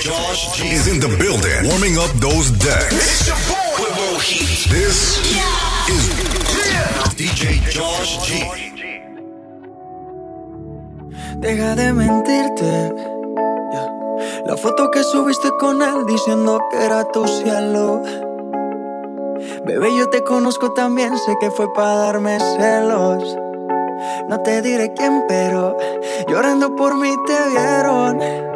Josh G is in the building, warming up those decks. This is DJ Josh G. Deja de mentirte. La foto que subiste con él diciendo que era tu cielo. Bebé, yo te conozco también, sé que fue para darme celos. No te diré quién, pero llorando por mí te vieron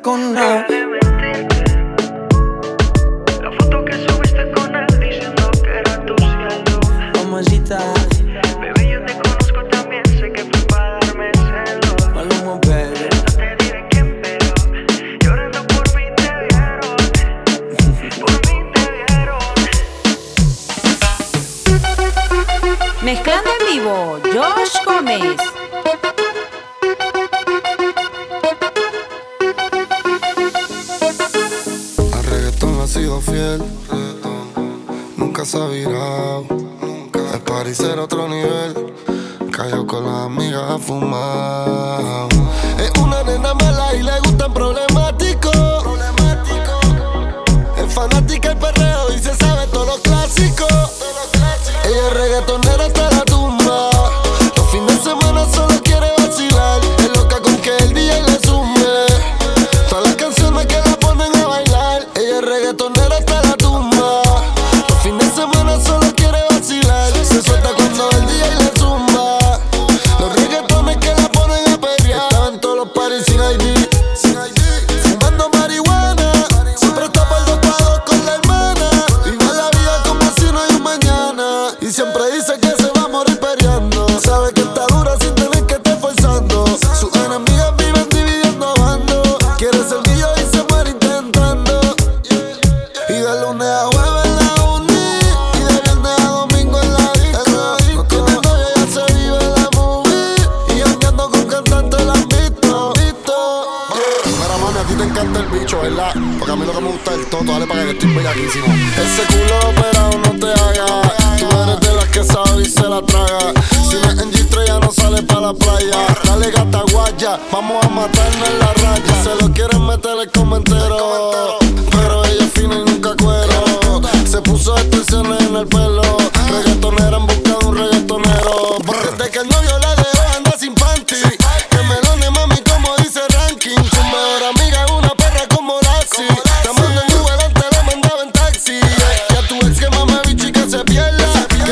con nada.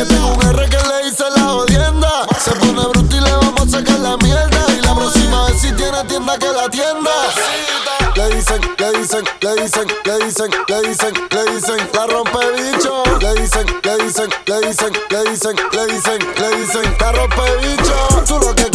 Que tengo un R que le hice la jodienda. Se pone bruto y le vamos a sacar la mierda. Y la próxima vez si tiene tienda que la tienda. Le dicen, le dicen, le dicen, le dicen, le dicen, le dicen, la rompe bicho. Le dicen, le dicen, le dicen, le dicen, le dicen, le dicen, la rompe bicho. Tú lo que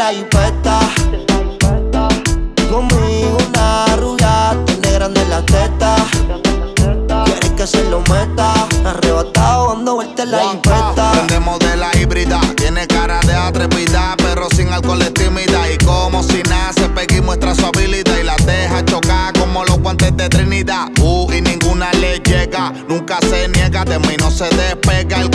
la jipeta. Conmigo una rubia tiene grande en las tetas. Quiere que se lo meta. Arrebatado dando vueltas la jipeta. Prendemos de la híbrida, tiene cara de atrevida, pero sin alcohol es tímida. Y como si nace, pega y muestra su habilidad y la deja chocar como los guantes de Trinidad. Uh, y ninguna le llega, nunca se niega, de mí no se despega. El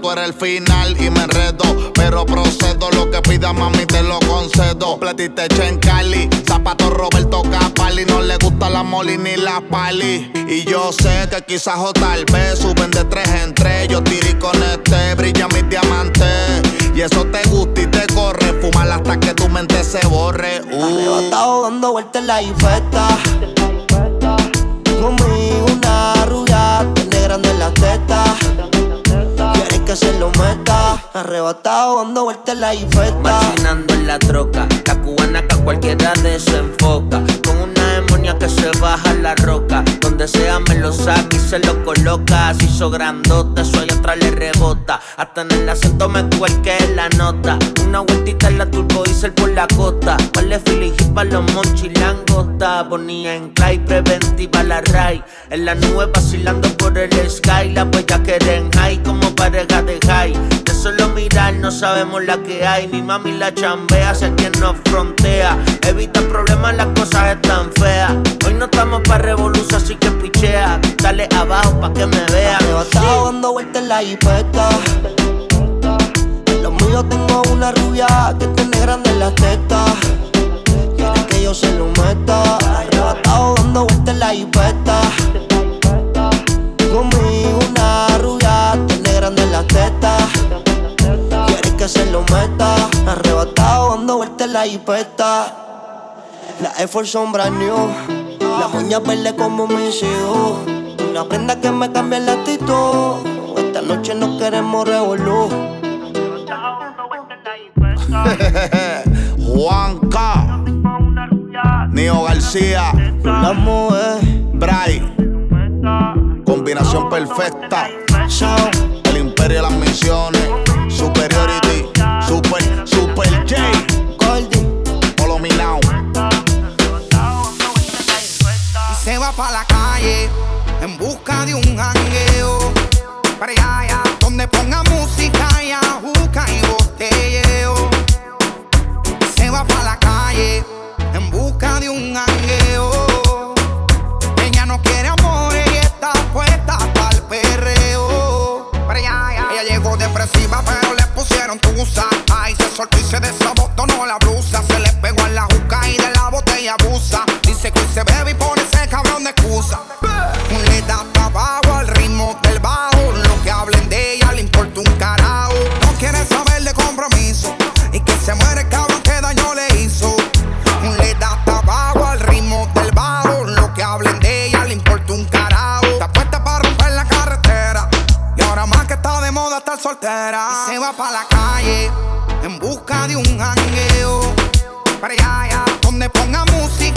tú eres el final y me enredo. Pero procedo, lo que pida mami te lo concedo. Platiste en Cali, zapato Roberto Capali, no le gusta la moli ni la pali. Y yo sé que quizás o tal vez suben de tres en tres. Yo tiré con este, brilla mis diamantes. Y eso te gusta y te corre, fumar hasta que tu mente se borre. Uh. Arrebatado dando vueltas en la infesta. Conmigo una rubia, tiene grande en las tetas. Que se lo meta. Arrebatado dando vueltas la infesta. Machinando en la troca, la cubana que cualquiera desenfoca. Con una demonia que se baja la roca. Donde sea me lo saca y se lo coloca. Se hizo grandota, allá atrás le rebota. Hasta en el acento me cuelque la nota. Una vueltita en la turbo diesel por la costa. Vale Philly para los monchilangos. Ponía en clay, preventiva la ray. En la nube vacilando por el sky. La bella quieren high como pareja de high. De solo mirar no sabemos la que hay. Mi mami la chambea, sé quien nos frontea. Evita problemas, las cosas están feas. Hoy no estamos pa' revolución, así que pichea. Dale abajo pa' que me vea. Arrebatado dando vueltas en la jipeta. Míos tengo una rubia que tiene grande en las tetas. Quiere que yo se lo meta. Arrebatado dando vueltas en la jipeta. Conmigo una rubia tiene grande en las tetas. Quiere que se lo meta. Arrebatado dando vueltas en la jipeta. La Force son new. La moña verde como mis hijos. Una prenda que me cambia la actitud. Esta noche no queremos revolú. Juanca, Nio García, La mujer, Bray, combinación perfecta. El imperio de las misiones, superiority, super, super J, Goldie. follow me now. y se va pa' la calle en busca de un jangueo. Para allá, allá, donde ponga música y ajuca y botelleo. La calle en busca de un jangueo. Ella no quiere amor y está puesta pa'l perreo. Para allá, allá. Ella llegó depresiva, pero le pusieron tusa. Ay, se soltó y se desabotonó para la calle en busca de un jangueo. Para allá, donde ponga música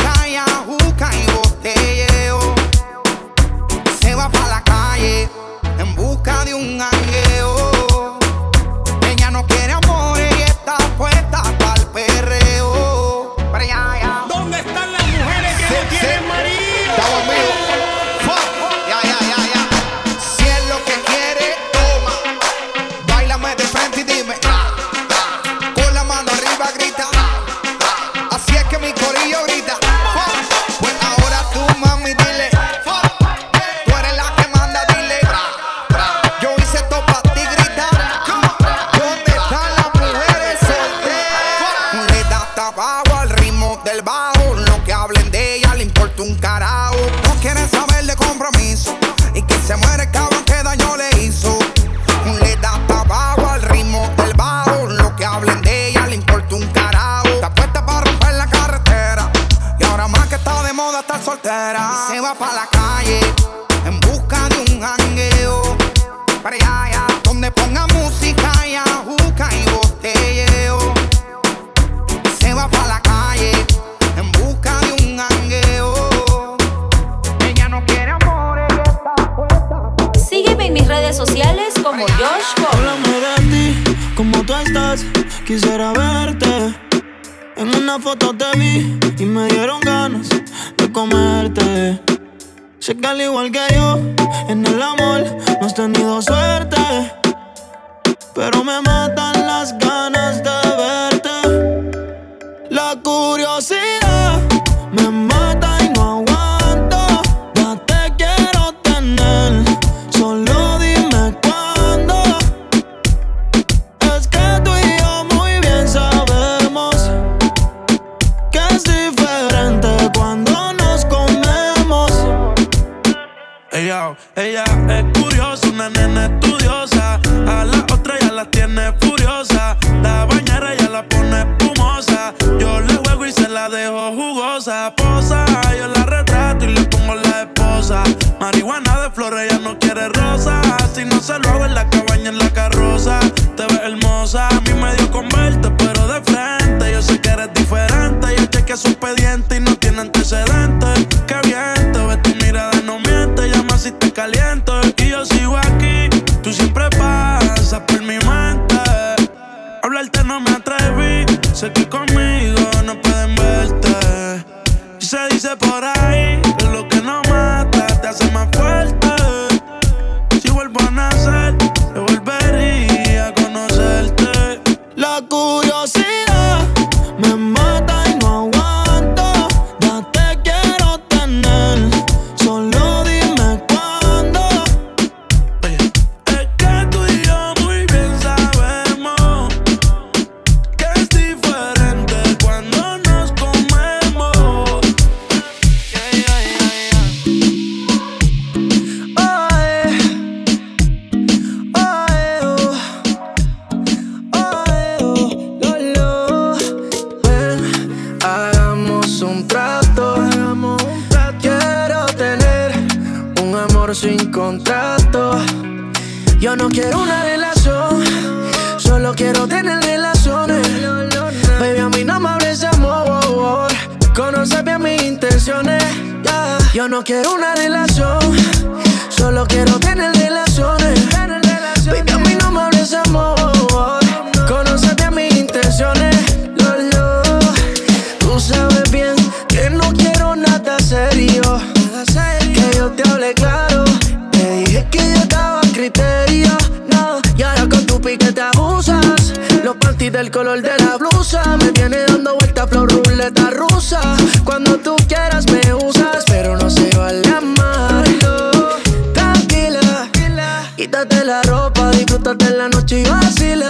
pa' disfrutar de la noche y vacila.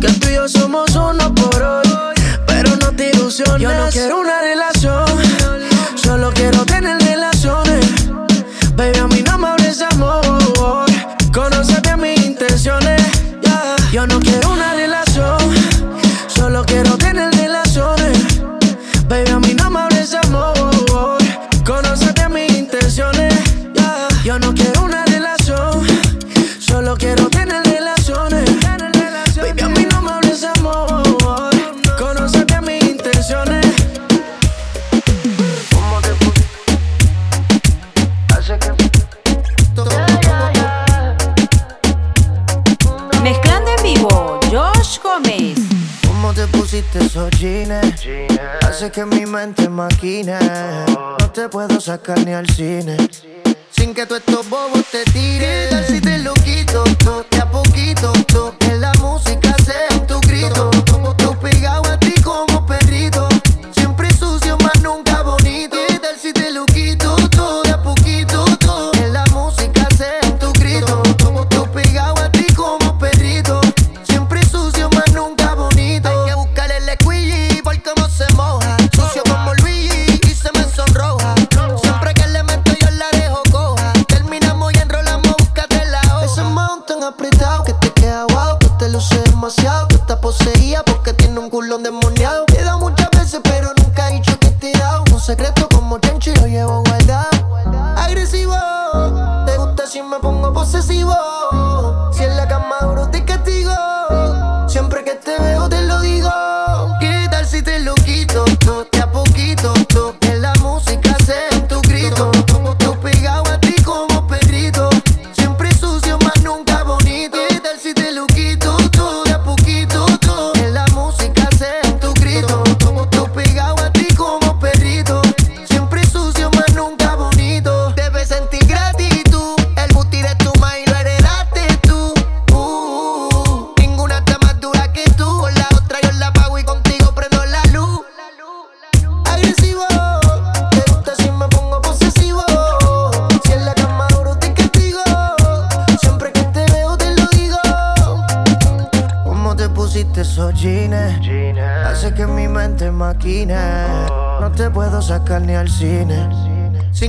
Que tú y yo somos uno por hoy, pero no te ilusiones. Yo no quiero una relación puedo sacar ni al cine. Sin que tú estos bobos te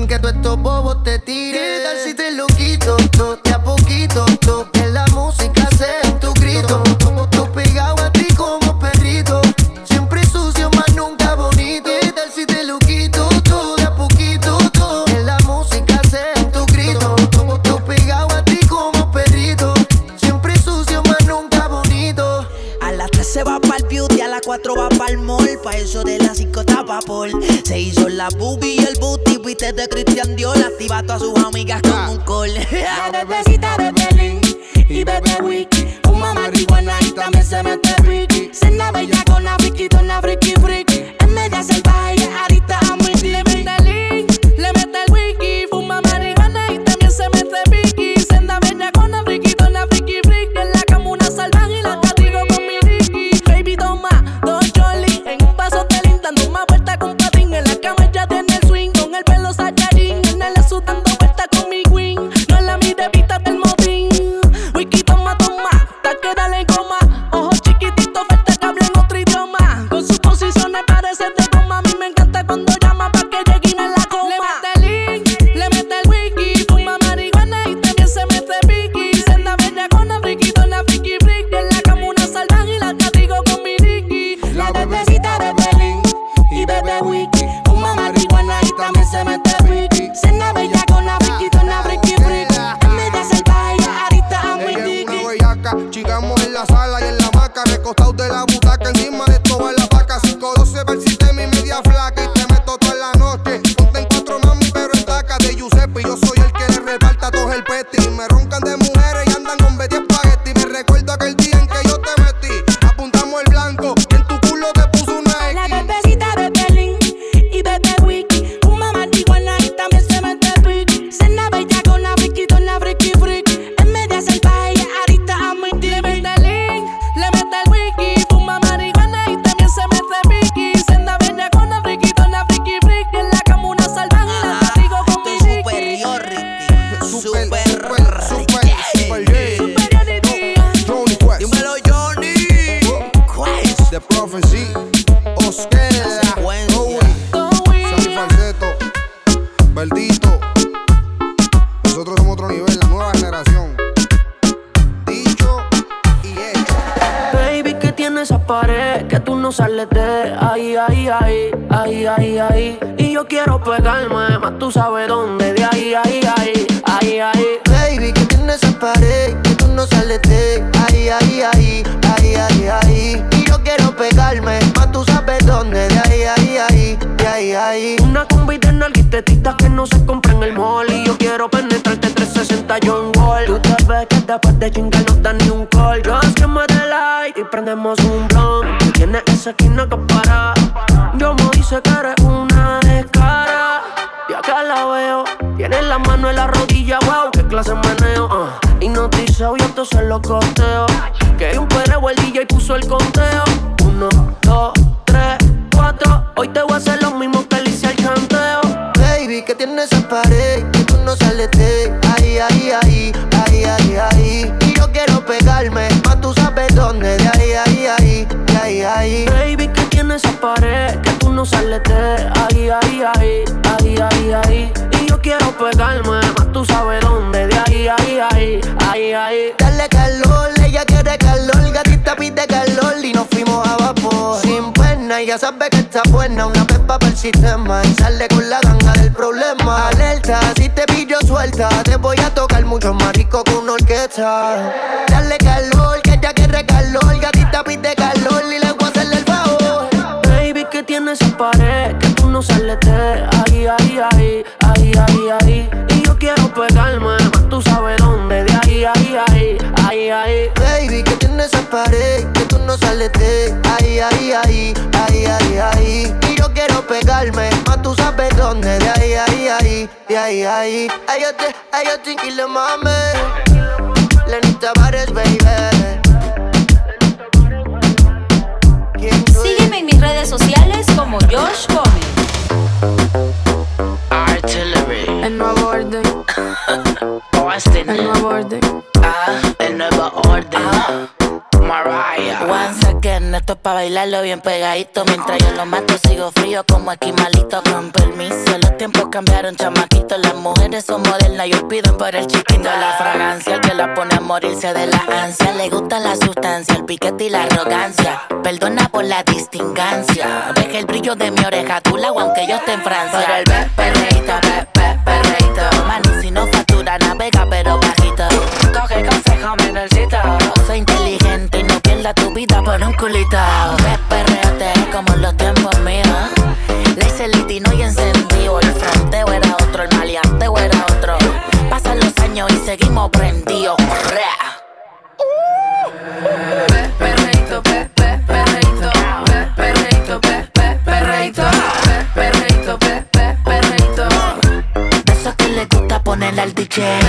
que tú estos bobos te tiren. ¿Qué tal si te lo quito? Todo de a poquito, todo que la música sea en tu grito. de ay ay, ay ay ahí, ahí. Y yo quiero pegarme, más tú sabes dónde, de ahí, ahí, ahí, ahí, ahí. Baby, que tiene esa pared, que tú no sales de ahí, ahí, ahí, ahí, ahí. Y yo quiero pegarme, más tú sabes dónde, de ahí, ahí, ahí, de ahí, ahí. Una combi de nalguitetitas que no se compra en el mall. Y yo quiero penetrarte 360 John Wall. Tú te ves que después de chingar no dan ni un call. Yo es que me like y prendemos un blunt dice que no. Yo me dice que eres una descara. Y acá la veo, tiene la mano en la rodilla, wow, qué clase meneo. Uh. Hipnotizado y entonces lo costeo. Que hay un perreo, el DJ puso el conteo. Uno, dos, tres, cuatro. Hoy te voy a hacer lo mismo que le hice al chanteo. Baby, que tienes esa pared, que tú no sales de Baby, ¿qué tiene esa pared? Que tú no sales de ahí, ahí, ahí, ahí, ahí, ahí. Y yo quiero pegarme, más tú sabes dónde. De ahí, ahí, ahí, ahí, ahí. Dale calor, ella quiere calor. Gatita pide calor y nos fuimos a vapor. Sin pena, ella sabe que está buena. Una pepa para el sistema y sale con la ganga del problema. Alerta, si te pillo suelta, te voy a tocar mucho más rico que una orquesta. Dale calor, que ella quiere calor. Gatita pide calor y la Tienes esa pared, que tú no sales de ahí, ahí, ahí, ahí, ahí, ahí. Y yo quiero pegarme, tú sabes dónde, de ahí, ahí, ahí, ahí, ahí. Baby, que tienes esa pared, que tú no sales de ahí, ahí, ahí, ahí, ahí, ahí. Y yo quiero pegarme, más tú sabes dónde, de ahí, ahí, ahí, de ahí, ahí. Ay, yo te, ay, yo te le mame. Lenny Tavares, baby. Sígueme en mis redes sociales como Josh Gómez. Artillery. El nuevo orden. Austin. El nuevo orden. Ah, el nuevo orden. Mariah. Once again, esto es pa' bailarlo bien pegadito. Mientras yo lo mato, sigo frío como esquimalito. Con permiso, los tiempos cambiaron, chamaquito. Las mujeres son modernas y piden por el chiquito. La fragancia, el que la pone a morirse de la ansia. Le gusta la sustancia, el piquete y la arrogancia. Perdona por la distingancia. Deja el brillo de mi oreja, tú la aunque yo esté en Francia. Por el be, perreíto, be, be, perreíto. Mani, si no factura, navega, pero bajito. Coge consejo, menorcito. Culito. Perreate como en los tiempos míos. Le hice el litino y encendido. El fronteo era otro, el maleanteo era otro. Pasan los años y seguimos prendidos. Pe, perreíto, pe, pe, perreíto. Pe, perreíto, pe, pe, perreíto. Pe, perreíto, pe, pe, perreíto. De esos que le gusta ponerle al DJ.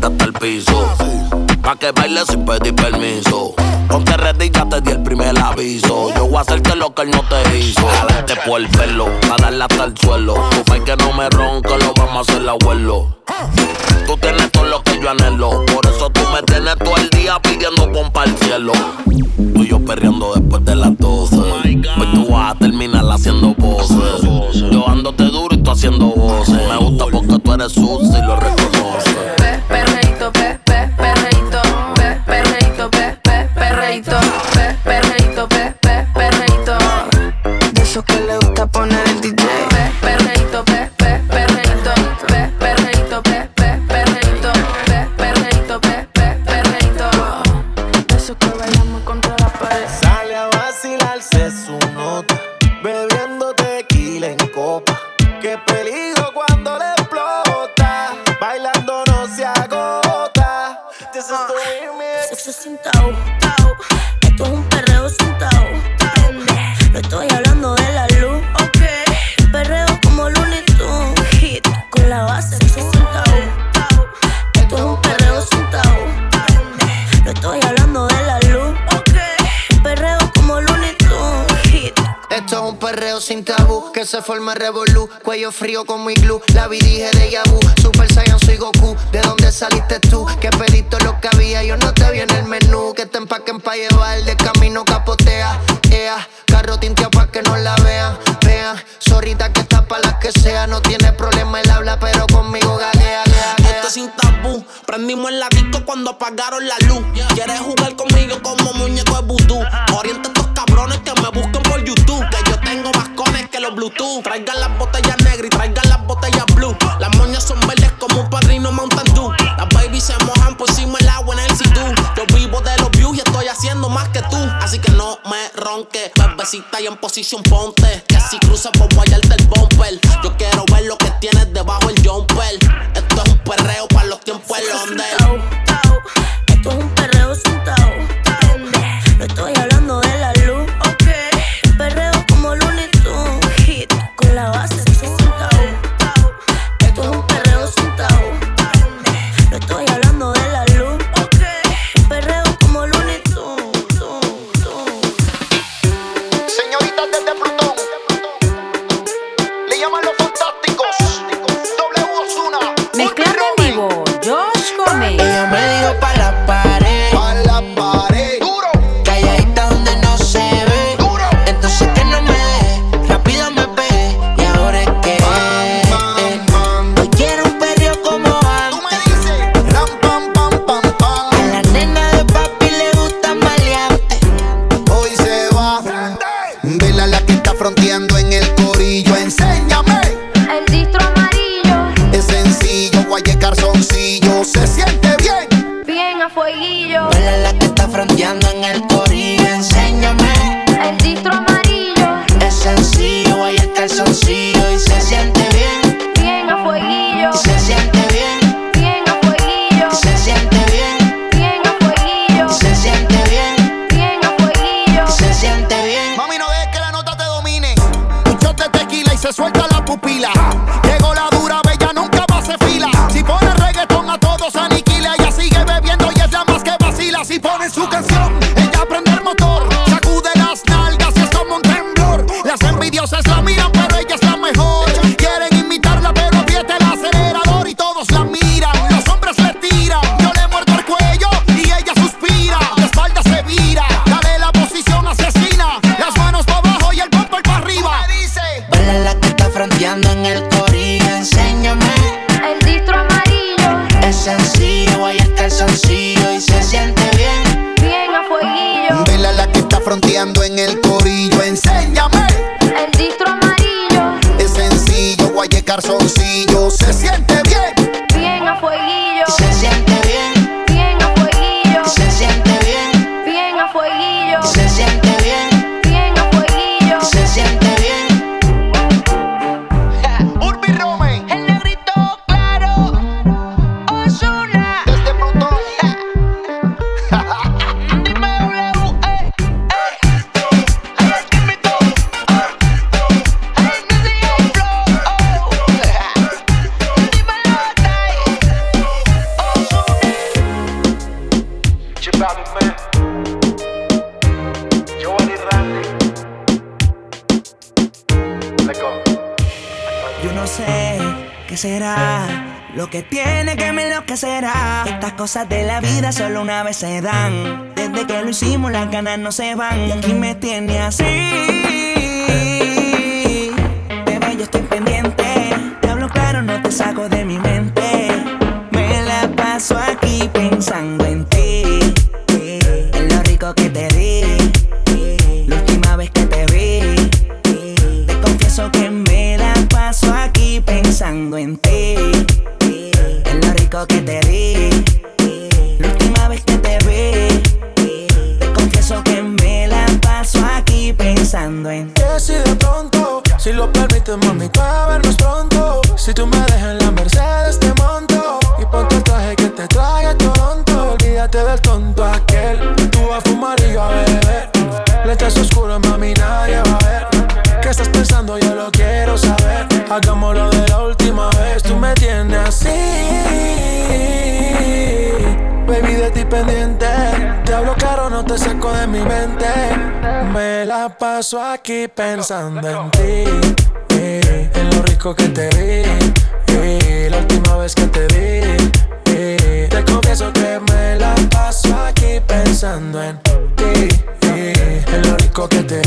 tú des al piso. Pa' que bailes sin pedir permiso. Ponte ready, ya te di el primer aviso. Yo voy a hacerte lo que él no te hizo. Jalarte por el pelo, pa' darle hasta el suelo. Tu pa' que no me ronca, lo vamos a hacer abuelo. Tú tienes todo lo que yo anhelo. Por eso tú me tienes todo el día pidiendo pompa al cielo. Tú y yo perreando después de las 12. Hoy tú vas a terminar haciendo voces. Yo ándote duro y tú haciendo voces. Me gusta porque tú eres sucia y lo reconoces. Sin tabú que se forma revolú. Cuello frío como iglú. La vi dije de Yabu. Super Saiyan soy Goku. ¿De dónde saliste tú? Que pediste lo que había. Yo no te vi en el menú. Que te empaquen pa' llevar. De camino capotea. Ea. Carro tinteado pa' que no la vean. Vean. Zorrita que está pa' las que sea. No tiene problema el habla, pero conmigo gaguea, gaguea, Esto sin tabú. Prendimos en la disco cuando apagaron la luz. Quieres jugar conmigo como muñeco de vudú. Orienta a estos cabrones que me busquen por YouTube que los Bluetooth. Traigan las botellas negras y traigan las botellas blue. Las moñas son verdes como un padrino Mountain Dew. Las babies se mojan por encima el agua en el situ. Yo vivo de los views y estoy haciendo más que tú. Así que no me ronques, bebecita y en posición ponte. Que si cruzas pues por guayarte el bumper. Yo quiero ver lo que tienes debajo el jumper. Esto es un perreo para los tiempos del Yo no sé qué será lo que tiene que me lo que será. Estas cosas de la vida solo una vez se dan. Desde que lo hicimos las ganas no se van y aquí me tiene así paso aquí pensando en ti. Eh, en lo rico que te di. Eh, la última vez que te di. Eh, te confieso que me la paso aquí pensando en ti. Eh, en lo rico que te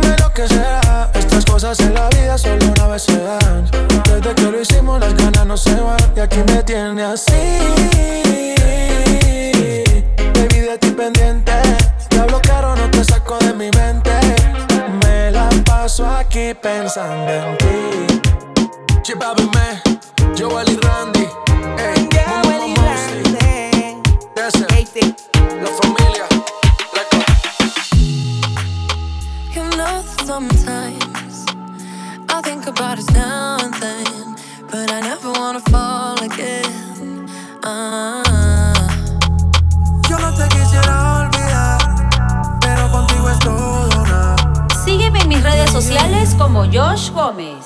dime lo que será. Estas cosas en la vida solo una vez se dan. Desde que lo hicimos, las ganas no se van. Y aquí me tiene así. Baby, de ti pendiente. Te hablo caro, no te saco de mi mente. Me la paso aquí pensando en ti. Chip, yo Wally Randy. sometimes. I think about it now and then, but I never wanna fall again. Uh -huh. Yo no te quisiera olvidar, pero contigo es todo nada. Sígueme en mis redes sociales como Josh Gómez.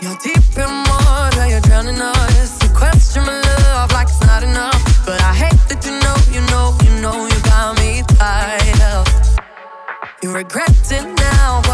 You're deep in water, you're drowning us. You question my love like it's not enough. But I hate that you know, you know, you know you got me tied up. You regret it now.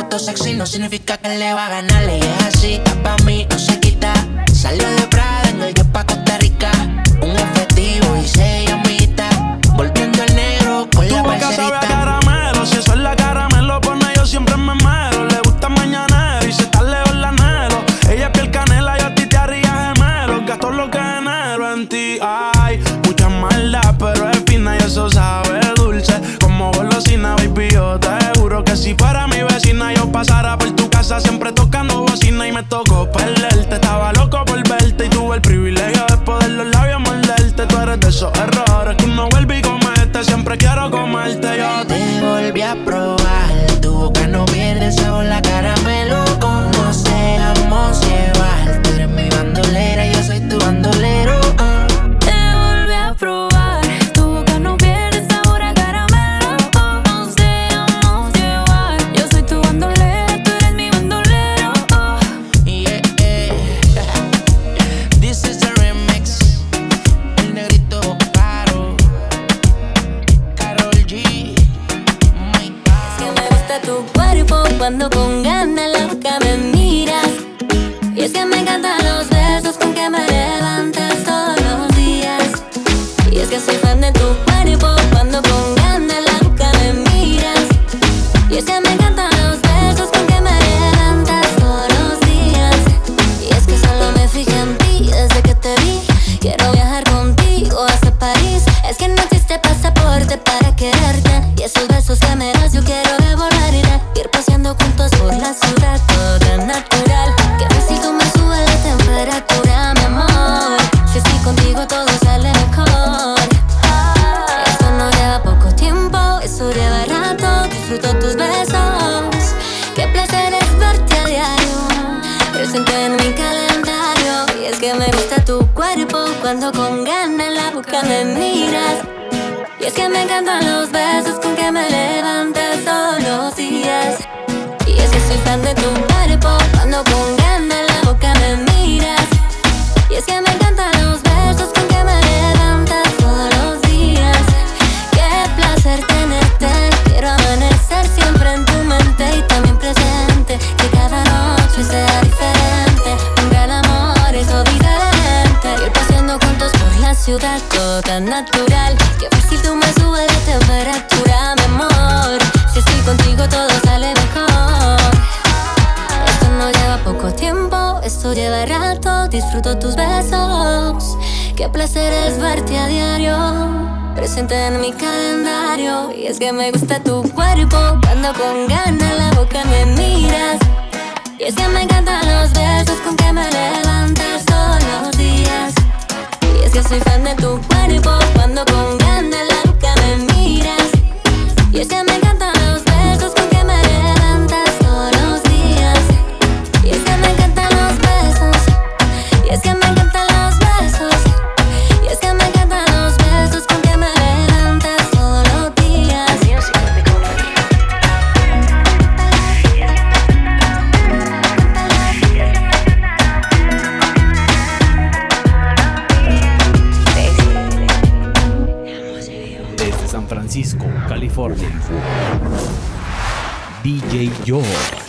foto sexy no significa que le va a ganar. Y es así, está pa' mí, no se quita. Salió de Prada en el pa' Costa Rica. Un efectivo y seis amitas. Volviendo al negro con la parcerita. ciudad, todo natural. Qué fácil tú me subes de temperatura, mi amor. Si estoy contigo, todo sale mejor. Esto no lleva poco tiempo, esto lleva rato. Disfruto tus besos. Qué placer es verte a diario presente en mi calendario Y es que me gusta tu cuerpo Cuando con ganas la boca me miras Y es que me encantan los besos con que me levantas todos los sabes que soy fan de tu cuerpo cuando con ganas la boca me miras. Y es que me encanta DJ George.